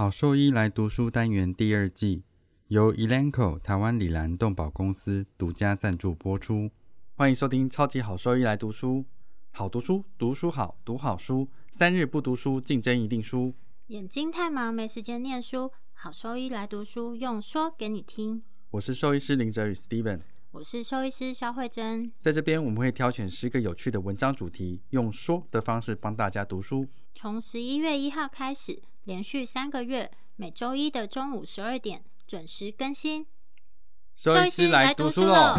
好兽医来读书单元第二季由 Elanco 台湾里兰动保公司独家赞助播出。欢迎收听超级好兽医来读书，好读书，读书好，读好书，三日不读书，竞争一定输。眼睛太忙没时间念书，好兽医来读书，用说给你听。我是兽医师林哲宇 Steven，我是兽医师肖慧珍。在这边我们会挑选十个有趣的文章主题，用说的方式帮大家读书。从十一月一号开始，连续三个月，每周一的中午十二点准时更新。周医师来读书喽！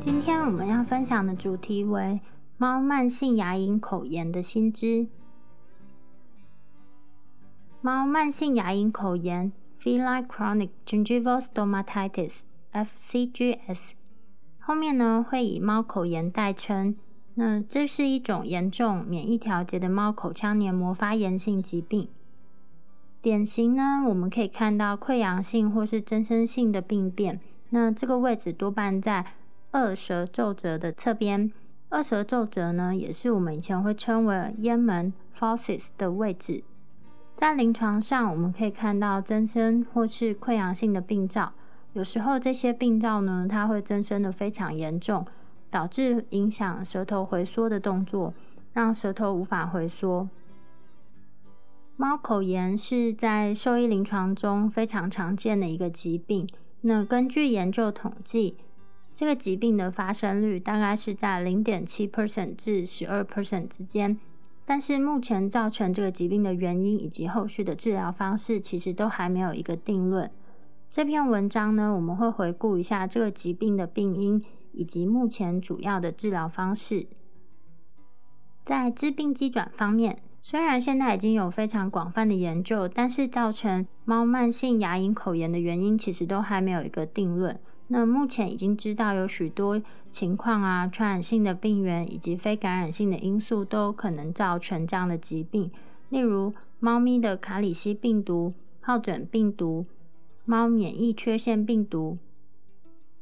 今天我们要分享的主题为猫慢性牙龈口炎的新知。猫慢性牙龈口炎 （Feline Chronic Gingival Stomatitis，FCGS） 后面呢会以猫口炎代称。那这是一种严重免疫调节的猫口腔黏膜发炎性疾病。典型呢，我们可以看到溃疡性或是增生性的病变。那这个位置多半在二舌皱褶的侧边。二舌皱褶呢，也是我们以前会称为咽门 （fauces） 的位置。在临床上，我们可以看到增生或是溃疡性的病灶。有时候这些病灶呢，它会增生的非常严重，导致影响舌头回缩的动作，让舌头无法回缩。猫口炎是在兽医临床中非常常见的一个疾病。那根据研究统计，这个疾病的发生率大概是在零点七 percent 至十二 percent 之间。但是目前造成这个疾病的原因以及后续的治疗方式，其实都还没有一个定论。这篇文章呢，我们会回顾一下这个疾病的病因以及目前主要的治疗方式。在致病机转方面，虽然现在已经有非常广泛的研究，但是造成猫慢性牙龈口炎的原因，其实都还没有一个定论。那目前已经知道有许多情况啊，传染性的病原以及非感染性的因素都可能造成这样的疾病，例如猫咪的卡里西病毒、疱疹病毒、猫免疫缺陷病毒、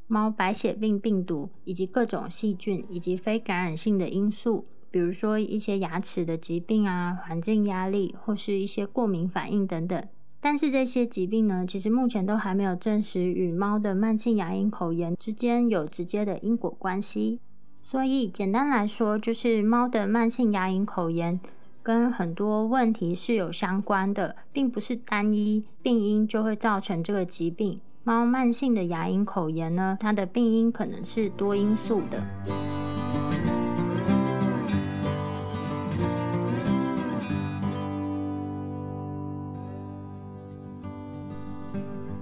猫白血病病毒，以及各种细菌以及非感染性的因素，比如说一些牙齿的疾病啊、环境压力或是一些过敏反应等等。但是这些疾病呢，其实目前都还没有证实与猫的慢性牙龈口炎之间有直接的因果关系。所以简单来说，就是猫的慢性牙龈口炎跟很多问题是有相关的，并不是单一病因就会造成这个疾病。猫慢性的牙龈口炎呢，它的病因可能是多因素的。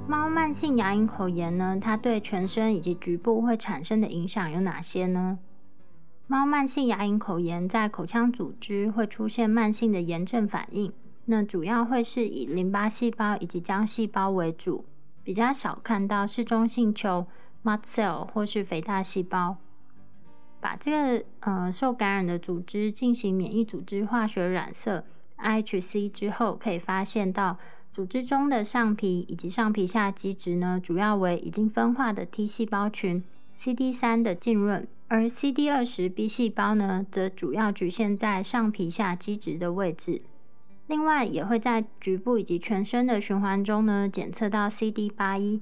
猫慢性牙龈口炎呢，它对全身以及局部会产生的影响有哪些呢？猫慢性牙龈口炎在口腔组织会出现慢性的炎症反应，那主要会是以淋巴细胞以及浆细胞为主，比较少看到嗜中性球 （mast cell） 或是肥大细胞。把这个呃受感染的组织进行免疫组织化学染色 （IHC） 之后，可以发现到。组织中的上皮以及上皮下基质呢，主要为已经分化的 T 细胞群 CD 三的浸润，而 CD 二十 B 细胞呢，则主要局限在上皮下基质的位置。另外，也会在局部以及全身的循环中呢，检测到 CD 八一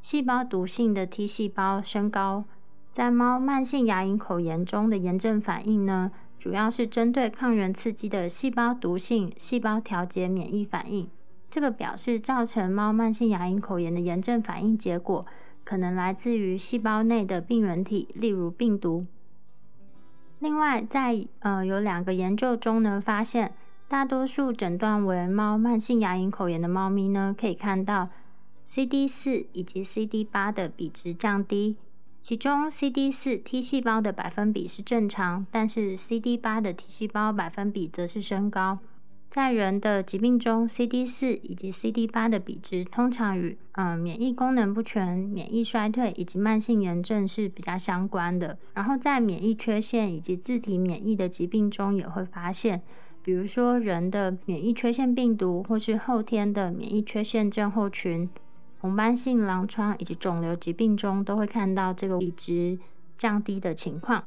细胞毒性的 T 细胞升高。在猫慢性牙龈口炎中的炎症反应呢，主要是针对抗原刺激的细胞毒性细胞调节免疫反应。这个表示造成猫慢性牙龈口炎的炎症反应结果，可能来自于细胞内的病原体，例如病毒。另外，在呃有两个研究中呢，发现大多数诊断为猫慢性牙龈口炎的猫咪呢，可以看到 CD 四以及 CD 八的比值降低，其中 CD 四 T 细胞的百分比是正常，但是 CD 八的 T 细胞百分比则是升高。在人的疾病中，CD 四以及 CD 八的比值通常与嗯免疫功能不全、免疫衰退以及慢性炎症是比较相关的。然后在免疫缺陷以及自体免疫的疾病中，也会发现比如说人的免疫缺陷病毒，或是后天的免疫缺陷症候群、红斑性狼疮以及肿瘤疾病中，都会看到这个比值降低的情况。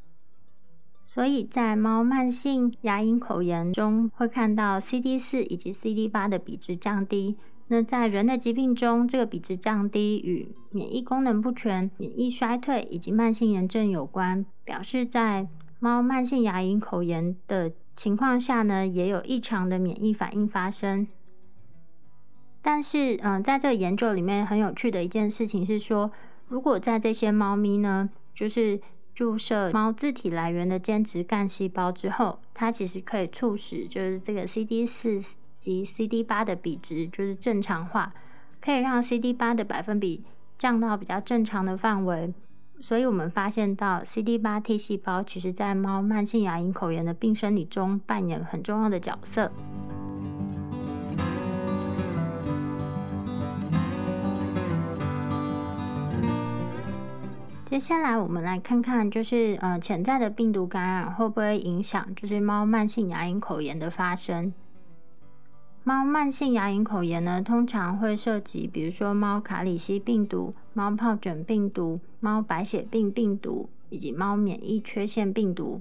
所以在猫慢性牙龈口炎中，会看到 CD 四以及 CD 八的比值降低。那在人的疾病中，这个比值降低与免疫功能不全、免疫衰退以及慢性炎症有关，表示在猫慢性牙龈口炎的情况下呢，也有异常的免疫反应发生。但是，嗯，在这个研究里面很有趣的一件事情是说，如果在这些猫咪呢，就是注射猫自体来源的间质干细胞之后，它其实可以促使就是这个 CD 四及 CD 八的比值就是正常化，可以让 CD 八的百分比降到比较正常的范围。所以我们发现到 CD 八 T 细胞其实在猫慢性牙龈口炎的病生理中扮演很重要的角色。接下来我们来看看，就是呃潜在的病毒感染会不会影响，就是猫慢性牙龈口炎的发生。猫慢性牙龈口炎呢，通常会涉及，比如说猫卡里西病毒、猫疱疹病毒、猫白血病病毒以及猫免疫缺陷病毒。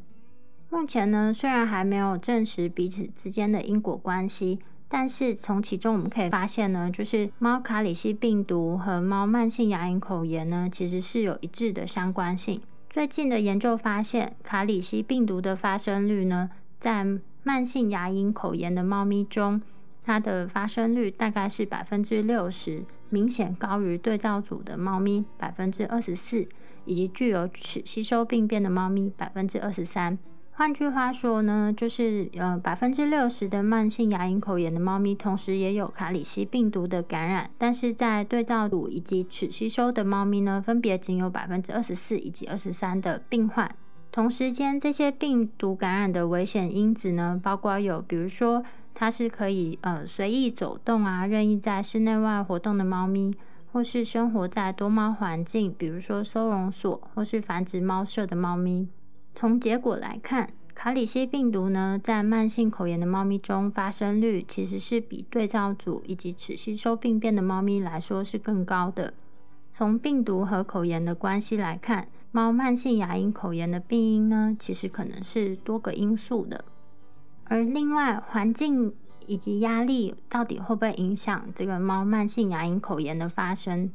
目前呢，虽然还没有证实彼此之间的因果关系。但是从其中我们可以发现呢，就是猫卡里西病毒和猫慢性牙龈口炎呢，其实是有一致的相关性。最近的研究发现，卡里西病毒的发生率呢，在慢性牙龈口炎的猫咪中，它的发生率大概是百分之六十，明显高于对照组的猫咪百分之二十四，以及具有齿吸收病变的猫咪百分之二十三。换句话说呢，就是呃百分之六十的慢性牙龈口炎的猫咪，同时也有卡里西病毒的感染，但是在对照组以及齿吸收的猫咪呢，分别仅有百分之二十四以及二十三的病患。同时间，这些病毒感染的危险因子呢，包括有，比如说它是可以呃随意走动啊，任意在室内外活动的猫咪，或是生活在多猫环境，比如说收容所或是繁殖猫舍的猫咪。从结果来看，卡里西病毒呢，在慢性口炎的猫咪中发生率其实是比对照组以及齿吸收病变的猫咪来说是更高的。从病毒和口炎的关系来看，猫慢性牙龈口炎的病因呢，其实可能是多个因素的。而另外，环境以及压力到底会不会影响这个猫慢性牙龈口炎的发生？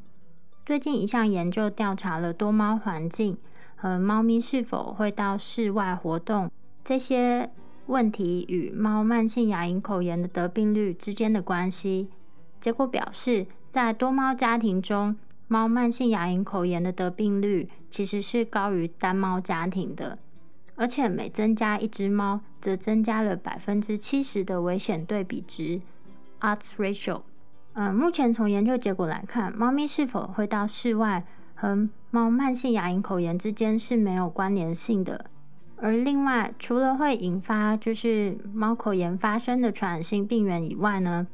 最近一项研究调查了多猫环境。和猫咪是否会到室外活动这些问题与猫慢性牙龈口炎的得病率之间的关系，结果表示，在多猫家庭中，猫慢性牙龈口炎的得病率其实是高于单猫家庭的，而且每增加一只猫，则增加了百分之七十的危险对比值 （odds ratio）。嗯，目前从研究结果来看，猫咪是否会到室外？和猫慢性牙龈口炎之间是没有关联性的。而另外，除了会引发就是猫口炎发生的传染性病原以外呢，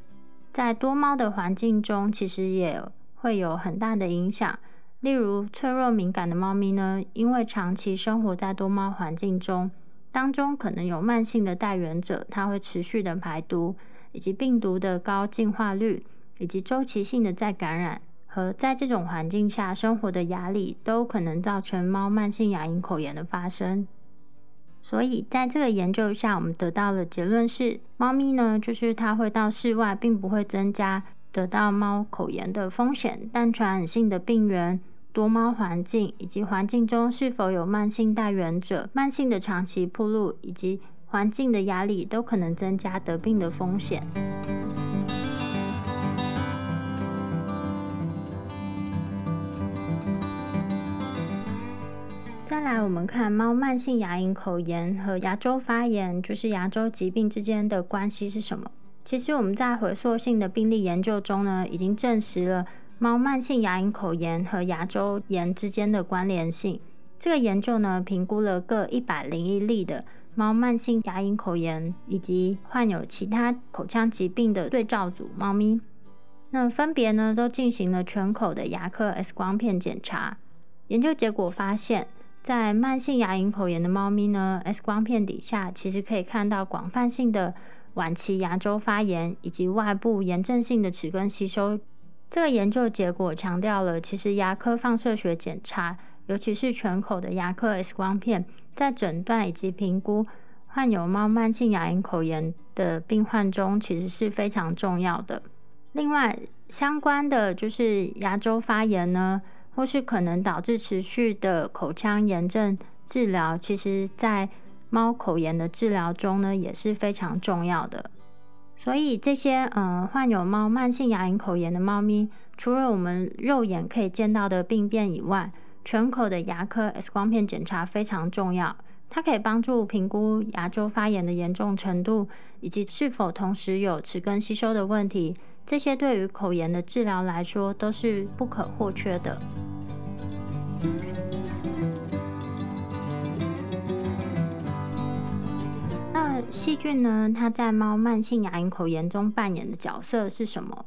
在多猫的环境中，其实也会有很大的影响。例如，脆弱敏感的猫咪呢，因为长期生活在多猫环境中，当中可能有慢性的带源者，它会持续的排毒，以及病毒的高进化率，以及周期性的再感染。和在这种环境下生活的压力，都可能造成猫慢性牙龈口炎的发生。所以，在这个研究下，我们得到的结论是，猫咪呢，就是它会到室外，并不会增加得到猫口炎的风险。但传染性的病原、多猫环境以及环境中是否有慢性带源者、慢性的长期铺路以及环境的压力，都可能增加得病的风险。再来，我们看猫慢性牙龈口炎和牙周发炎，就是牙周疾病之间的关系是什么？其实我们在回溯性的病例研究中呢，已经证实了猫慢性牙龈口炎和牙周炎之间的关联性。这个研究呢，评估了各一百零一例的猫慢性牙龈口炎以及患有其他口腔疾病的对照组猫咪，那分别呢都进行了全口的牙科 X 光片检查。研究结果发现。在慢性牙龈口炎的猫咪呢，X 光片底下其实可以看到广泛性的晚期牙周发炎以及外部炎症性的齿根吸收。这个研究结果强调了，其实牙科放射学检查，尤其是全口的牙科 X 光片，在诊断以及评估患有猫慢性牙龈口炎的病患中，其实是非常重要的。另外，相关的就是牙周发炎呢。或是可能导致持续的口腔炎症治疗，其实在猫口炎的治疗中呢也是非常重要的。所以这些嗯患有猫慢性牙龈口炎的猫咪，除了我们肉眼可以见到的病变以外，全口的牙科 X 光片检查非常重要。它可以帮助评估牙周发炎的严重程度，以及是否同时有齿根吸收的问题。这些对于口炎的治疗来说都是不可或缺的。那细菌呢？它在猫慢性牙龈口炎中扮演的角色是什么？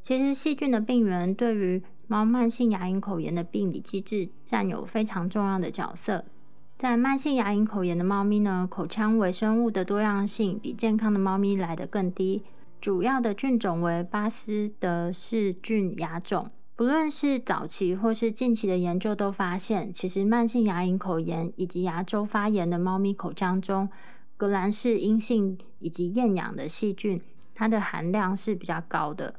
其实细菌的病原对于猫慢性牙龈口炎的病理机制占有非常重要的角色。在慢性牙龈口炎的猫咪呢，口腔微生物的多样性比健康的猫咪来得更低。主要的菌种为巴斯德氏菌亚种。不论是早期或是近期的研究都发现，其实慢性牙龈口炎以及牙周发炎的猫咪口腔中，革兰氏阴性以及厌氧的细菌，它的含量是比较高的。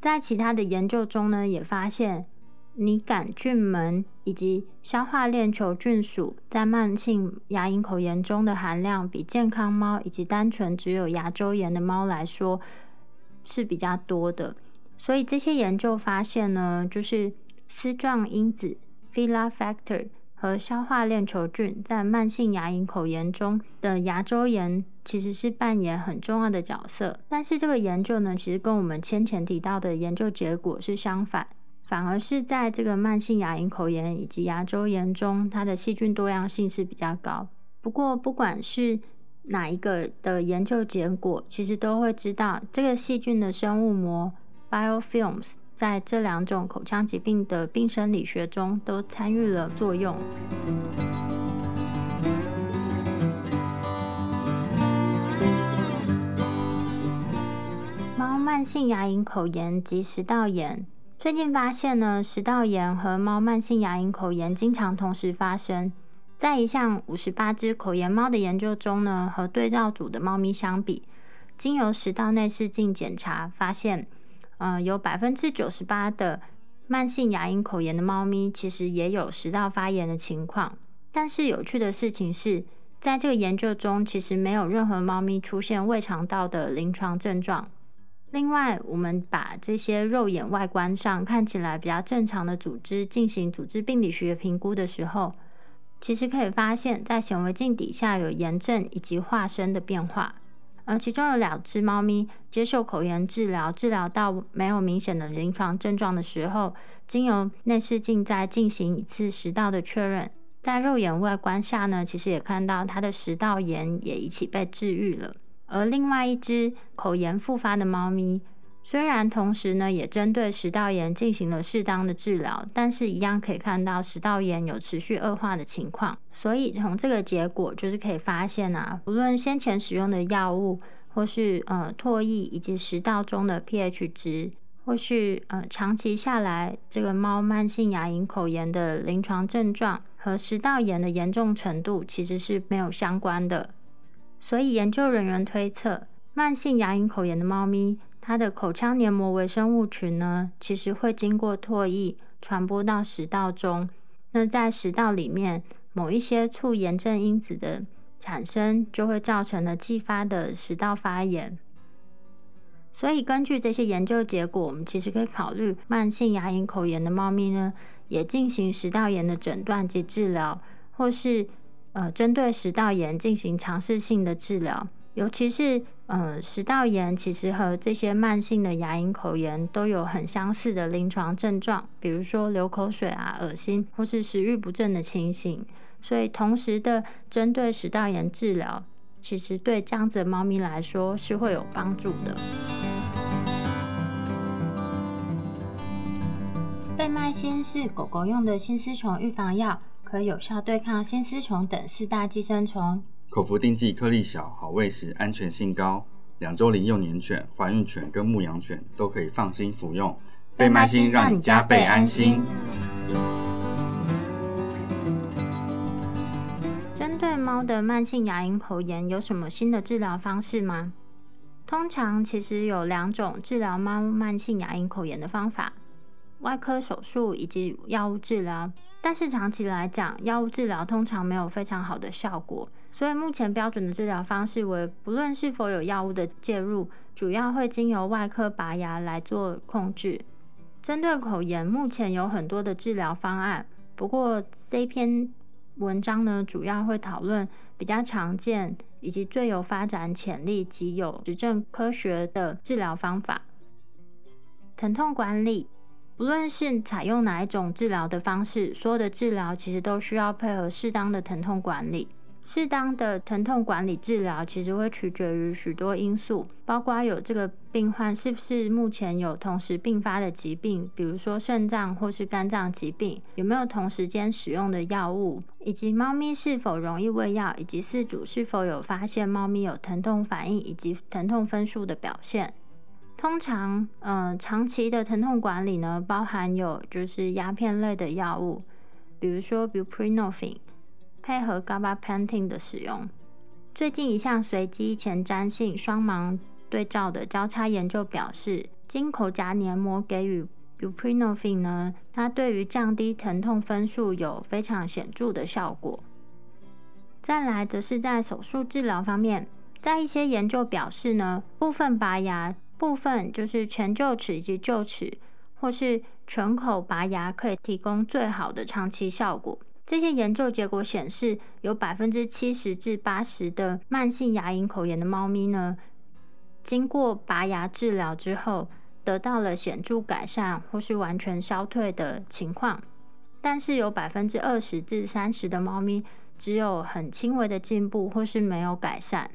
在其他的研究中呢，也发现拟杆菌门以及消化链球菌属在慢性牙龈口炎中的含量，比健康猫以及单纯只有牙周炎的猫来说是比较多的。所以这些研究发现呢，就是丝状因子 （fila factor） 和消化链球菌在慢性牙龈口炎中的牙周炎其实是扮演很重要的角色。但是这个研究呢，其实跟我们先前提到的研究结果是相反，反而是在这个慢性牙龈口炎以及牙周炎中，它的细菌多样性是比较高。不过，不管是哪一个的研究结果，其实都会知道这个细菌的生物膜。Biofilms 在这两种口腔疾病的病生理学中都参与了作用。猫慢性牙龈口炎及食道炎，最近发现呢，食道炎和猫慢性牙龈口炎经常同时发生。在一项五十八只口炎猫的研究中呢，和对照组的猫咪相比，经由食道内视镜检查发现。嗯，有百分之九十八的慢性牙龈口炎的猫咪，其实也有食道发炎的情况。但是有趣的事情是，在这个研究中，其实没有任何猫咪出现胃肠道的临床症状。另外，我们把这些肉眼外观上看起来比较正常的组织进行组织病理学评估的时候，其实可以发现，在显微镜底下有炎症以及化生的变化。而其中有两只猫咪接受口炎治疗，治疗到没有明显的临床症状的时候，经由内视镜再进行一次食道的确认，在肉眼外观下呢，其实也看到它的食道炎也一起被治愈了。而另外一只口炎复发的猫咪。虽然同时呢，也针对食道炎进行了适当的治疗，但是一样可以看到食道炎有持续恶化的情况。所以从这个结果就是可以发现啊，不论先前使用的药物，或是呃唾液以及食道中的 pH 值，或是呃长期下来这个猫慢性牙龈口炎的临床症状和食道炎的严重程度其实是没有相关的。所以研究人员推测，慢性牙龈口炎的猫咪。它的口腔黏膜微生物群呢，其实会经过唾液传播到食道中。那在食道里面，某一些促炎症因子的产生，就会造成了继发的食道发炎。所以，根据这些研究结果，我们其实可以考虑慢性牙龈口炎的猫咪呢，也进行食道炎的诊断及治疗，或是呃，针对食道炎进行尝试性的治疗。尤其是，呃，食道炎其实和这些慢性的牙龈口炎都有很相似的临床症状，比如说流口水啊、恶心或是食欲不振的情形。所以，同时的针对食道炎治疗，其实对这样子的猫咪来说是会有帮助的。贝麦新是狗狗用的新丝虫预防药。可有效对抗新丝虫等四大寄生虫。口服定剂颗粒小，好喂食，安全性高。两周龄幼年犬、怀孕犬跟牧羊犬都可以放心服用。倍麦心让你加倍安心。针对猫的慢性牙龈口炎，有什么新的治疗方式吗？通常其实有两种治疗猫慢性牙龈口炎的方法：外科手术以及药物治疗。但是长期来讲，药物治疗通常没有非常好的效果，所以目前标准的治疗方式为，不论是否有药物的介入，主要会经由外科拔牙来做控制。针对口炎，目前有很多的治疗方案，不过这篇文章呢，主要会讨论比较常见以及最有发展潜力及有实证科学的治疗方法。疼痛管理。不论是采用哪一种治疗的方式，所有的治疗其实都需要配合适当的疼痛管理。适当的疼痛管理治疗其实会取决于许多因素，包括有这个病患是不是目前有同时并发的疾病，比如说肾脏或是肝脏疾病，有没有同时间使用的药物，以及猫咪是否容易喂药，以及饲主是否有发现猫咪有疼痛反应以及疼痛分数的表现。通常，呃，长期的疼痛管理呢，包含有就是鸦片类的药物，比如说 buprenorphine，配合 gabapentin 的使用。最近一项随机前瞻性双盲对照的交叉研究表示，经口颊黏膜给予 buprenorphine 呢，它对于降低疼痛分数有非常显著的效果。再来，则是在手术治疗方面，在一些研究表示呢，部分拔牙。部分就是全臼齿以及臼齿，或是全口拔牙，可以提供最好的长期效果。这些研究结果显示，有百分之七十至八十的慢性牙龈口炎的猫咪呢，经过拔牙治疗之后，得到了显著改善或是完全消退的情况。但是有百分之二十至三十的猫咪，只有很轻微的进步或是没有改善。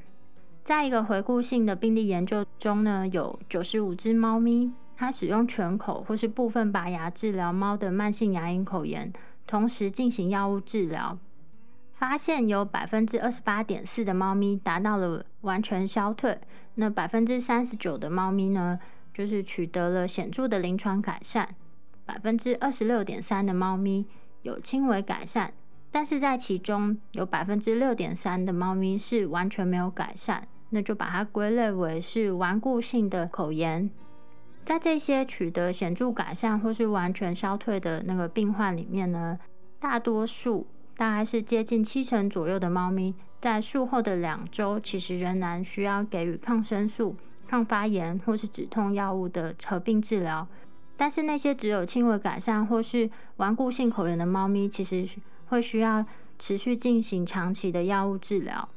在一个回顾性的病例研究中呢，有九十五只猫咪，它使用全口或是部分拔牙治疗猫的慢性牙龈口炎，同时进行药物治疗，发现有百分之二十八点四的猫咪达到了完全消退，那百分之三十九的猫咪呢，就是取得了显著的临床改善，百分之二十六点三的猫咪有轻微改善，但是在其中有百分之六点三的猫咪是完全没有改善。那就把它归类为是顽固性的口炎。在这些取得显著改善或是完全消退的那个病患里面呢，大多数大概是接近七成左右的猫咪，在术后的两周，其实仍然需要给予抗生素、抗发炎或是止痛药物的合并治疗。但是那些只有轻微改善或是顽固性口炎的猫咪，其实会需要持续进行长期的药物治疗。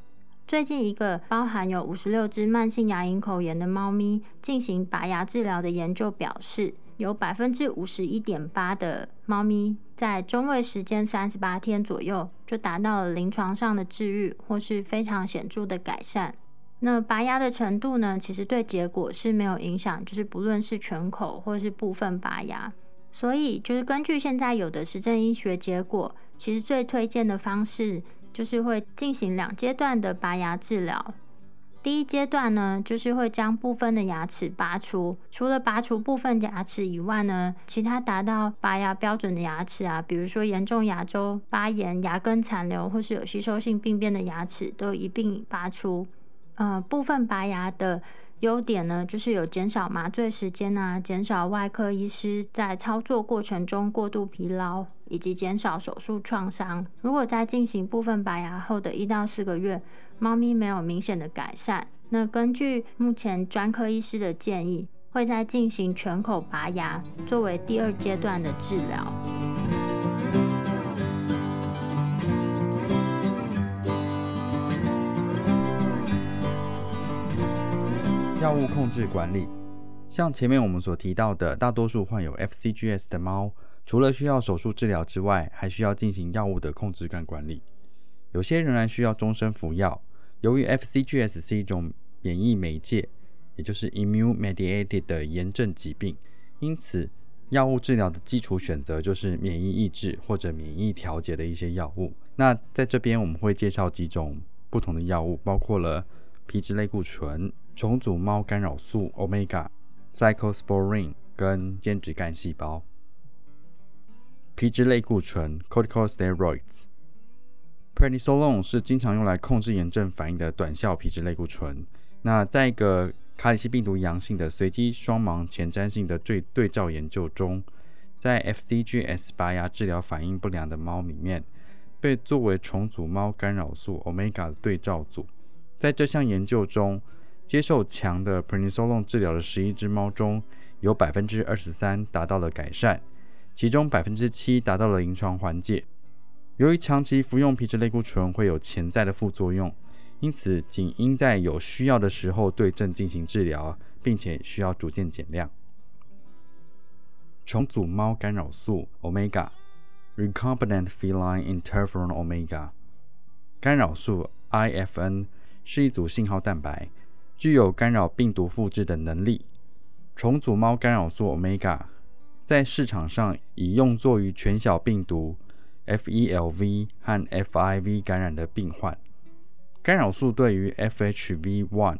最近一个包含有五十六只慢性牙龈口炎的猫咪进行拔牙治疗的研究表示，有百分之五十一点八的猫咪在中位时间三十八天左右就达到了临床上的治愈或是非常显著的改善。那拔牙的程度呢，其实对结果是没有影响，就是不论是全口或是部分拔牙。所以就是根据现在有的实证医学结果，其实最推荐的方式。就是会进行两阶段的拔牙治疗。第一阶段呢，就是会将部分的牙齿拔除。除了拔除部分牙齿以外呢，其他达到拔牙标准的牙齿啊，比如说严重牙周发炎、牙根残留或是有吸收性病变的牙齿，都一并拔出。呃，部分拔牙的。优点呢，就是有减少麻醉时间啊，减少外科医师在操作过程中过度疲劳，以及减少手术创伤。如果在进行部分拔牙后的一到四个月，猫咪没有明显的改善，那根据目前专科医师的建议，会再进行全口拔牙作为第二阶段的治疗。药物控制管理，像前面我们所提到的，大多数患有 FCGS 的猫，除了需要手术治疗之外，还需要进行药物的控制跟管理。有些仍然需要终身服药。由于 FCGS 是一种免疫媒介，也就是 immune mediated 的炎症疾病，因此药物治疗的基础选择就是免疫抑制或者免疫调节的一些药物。那在这边我们会介绍几种不同的药物，包括了皮质类固醇、重组猫干扰素 Omega、Cyclosporine 跟间质干细胞。皮质类固醇 Corticosteroids。Prednisolone 是经常用来控制炎症反应的短效皮质类固醇。那在一个卡里西病毒阳性的随机双盲前瞻性的对对照研究中，在 FCGS 拔牙治疗反应不良的猫里面，被作为重组猫干扰素 Omega 的对照组。在这项研究中，接受强的 p r e n i s o l o n 治疗的十一只猫中，有百分之二十三达到了改善，其中百分之七达到了临床缓解。由于长期服用皮质类固醇会有潜在的副作用，因此仅应在有需要的时候对症进行治疗，并且需要逐渐减量。重组猫干扰素 Omega（Recombinant Feline Interferon Omega） 干扰素 IFN 是一组信号蛋白，具有干扰病毒复制的能力。重组猫干扰素 Omega 在市场上已用作于全小病毒。FELV 和 FIV 感染的病患，干扰素对于 FHV1、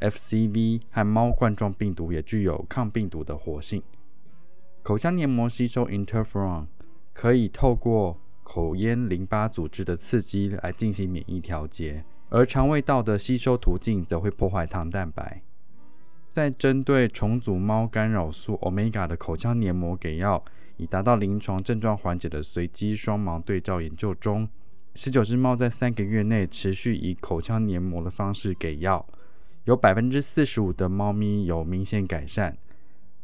FCV 和猫冠状病毒也具有抗病毒的活性。口腔黏膜吸收 interferon 可以透过口咽淋巴组织的刺激来进行免疫调节，而肠胃道的吸收途径则会破坏糖蛋白。在针对重组猫干扰素 Omega 的口腔黏膜给药。以达到临床症状缓解的随机双盲对照研究中，十九只猫在三个月内持续以口腔黏膜的方式给药，有百分之四十五的猫咪有明显改善，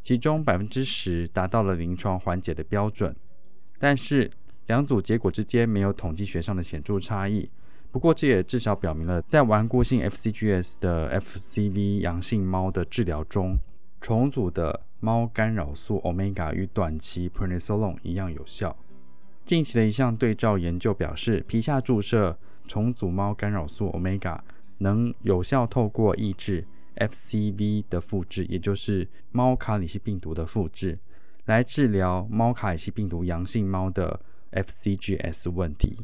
其中百分之十达到了临床缓解的标准。但是两组结果之间没有统计学上的显著差异。不过这也至少表明了，在顽固性 FCGS 的 FCV 阳性猫的治疗中，重组的。猫干扰素 Omega 与短期 p r e n i s o l o n e 一样有效。近期的一项对照研究表示，皮下注射重组猫干扰素 Omega 能有效透过抑制 FCV 的复制，也就是猫卡里西病毒的复制，来治疗猫卡里西病毒阳性猫的 FCGS 问题。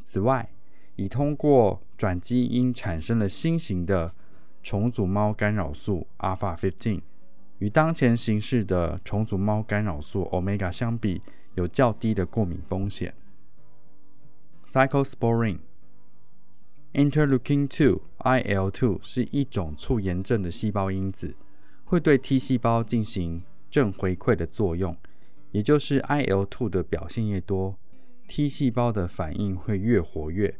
此外，已通过转基因产生了新型的重组猫干扰素 Alpha 15。与当前形式的重组猫干扰素 Omega 相比，有较低的过敏风险。Cyclosporine Interleukin-2 (IL-2) 是一种促炎症的细胞因子，会对 T 细胞进行正回馈的作用，也就是 IL-2 的表现越多，T 细胞的反应会越活跃。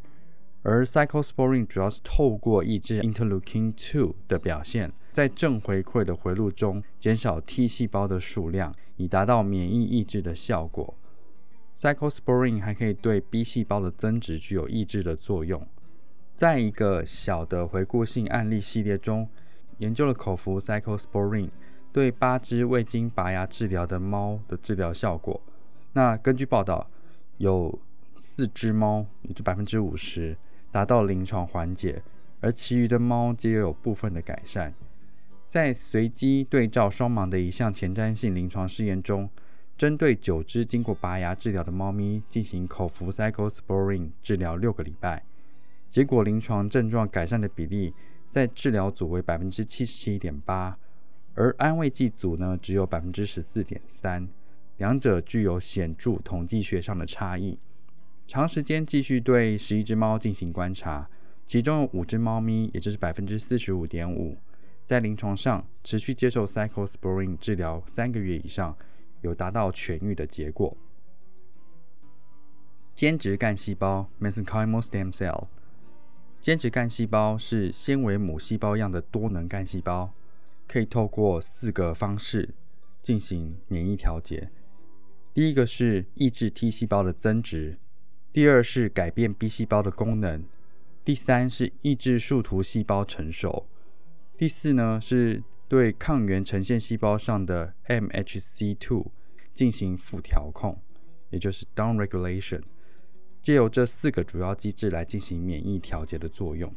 而 Cyclosporine 主要是透过抑制 Interleukin-2 的表现。在正回馈的回路中减少 T 细胞的数量，以达到免疫抑制的效果。Cyclosporine 还可以对 B 细胞的增殖具有抑制的作用。在一个小的回顾性案例系列中，研究了口服 Cyclosporine 对八只未经拔牙治疗的猫的治疗效果。那根据报道，有四只猫，也就百分之五十，达到临床缓解，而其余的猫皆有部分的改善。在随机对照双盲的一项前瞻性临床试验中，针对九只经过拔牙治疗的猫咪进行口服 c y c l o s p o r i n g 治疗六个礼拜，结果临床症状改善的比例在治疗组为百分之七十七点八，而安慰剂组呢只有百分之十四点三，两者具有显著统计学上的差异。长时间继续对十一只猫进行观察，其中有五只猫咪，也就是百分之四十五点五。在临床上，持续接受 Cyclosporine 治疗三个月以上，有达到痊愈的结果。间质干细胞 （Mesenchymal stem cell） 间质干细胞是纤维母细胞样的多能干细胞，可以透过四个方式进行免疫调节。第一个是抑制 T 细胞的增殖，第二是改变 B 细胞的功能，第三是抑制树突细胞成熟。第四呢，是对抗原呈现细胞上的 MHC2 进行负调控，也就是 down regulation，借由这四个主要机制来进行免疫调节的作用。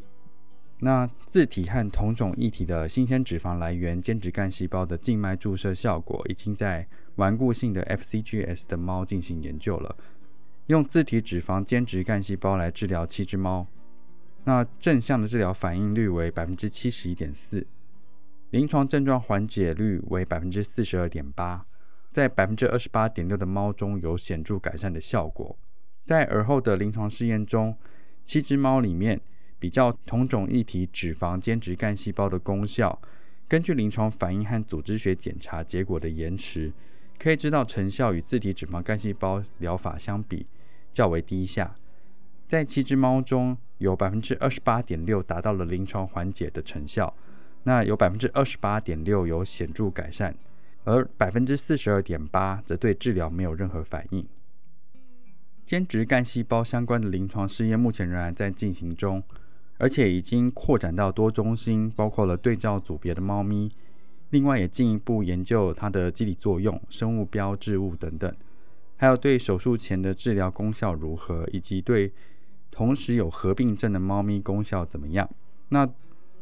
那自体和同种异体的新鲜脂肪来源间质干细胞的静脉注射效果，已经在顽固性的 FCGS 的猫进行研究了，用自体脂肪间质干细胞来治疗七只猫，那正向的治疗反应率为百分之七十一点四，临床症状缓解率为百分之四十二点八，在百分之二十八点六的猫中有显著改善的效果。在而后的临床试验中，七只猫里面比较同种异体脂肪间质干细胞的功效，根据临床反应和组织学检查结果的延迟。可以知道成效与自体脂肪干细胞疗法相比较为低下，在七只猫中有百分之二十八点六达到了临床缓解的成效，那有百分之二十八点六有显著改善，而百分之四十二点八则对治疗没有任何反应。间质干细胞相关的临床试验目前仍然在进行中，而且已经扩展到多中心，包括了对照组别的猫咪。另外，也进一步研究它的机理作用、生物标志物等等，还有对手术前的治疗功效如何，以及对同时有合并症的猫咪功效怎么样。那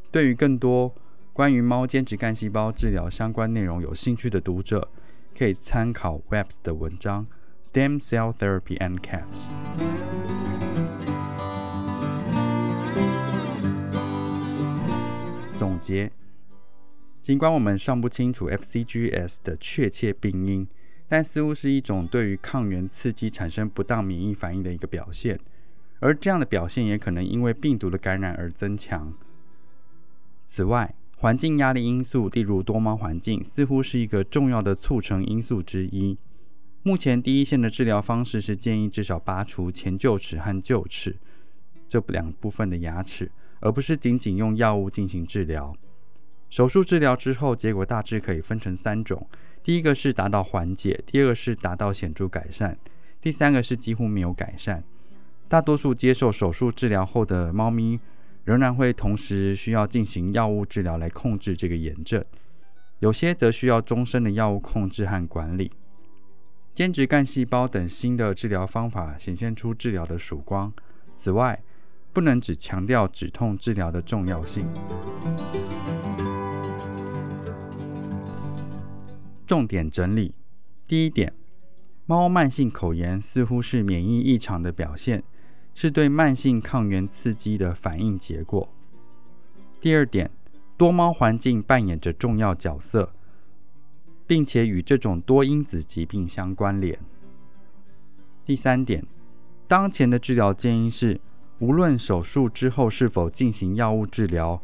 对于更多关于猫间质干细胞治疗相关内容有兴趣的读者，可以参考 Webs 的文章《Stem Cell Therapy and Cats》。总结。尽管我们尚不清楚 FCGS 的确切病因，但似乎是一种对于抗原刺激产生不当免疫反应的一个表现，而这样的表现也可能因为病毒的感染而增强。此外，环境压力因素，例如多猫环境，似乎是一个重要的促成因素之一。目前第一线的治疗方式是建议至少拔除前臼齿和臼齿这两部分的牙齿，而不是仅仅用药物进行治疗。手术治疗之后，结果大致可以分成三种：第一个是达到缓解，第二个是达到显著改善，第三个是几乎没有改善。大多数接受手术治疗后的猫咪，仍然会同时需要进行药物治疗来控制这个炎症，有些则需要终身的药物控制和管理。间质干细胞等新的治疗方法显现出治疗的曙光。此外，不能只强调止痛治疗的重要性。重点整理：第一点，猫慢性口炎似乎是免疫异常的表现，是对慢性抗原刺激的反应结果。第二点，多猫环境扮演着重要角色，并且与这种多因子疾病相关联。第三点，当前的治疗建议是，无论手术之后是否进行药物治疗。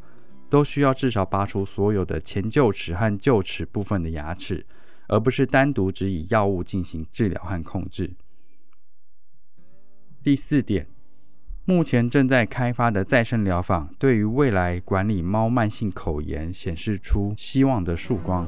都需要至少拔除所有的前臼齿和臼齿部分的牙齿，而不是单独只以药物进行治疗和控制。第四点，目前正在开发的再生疗法，对于未来管理猫慢性口炎显示出希望的曙光。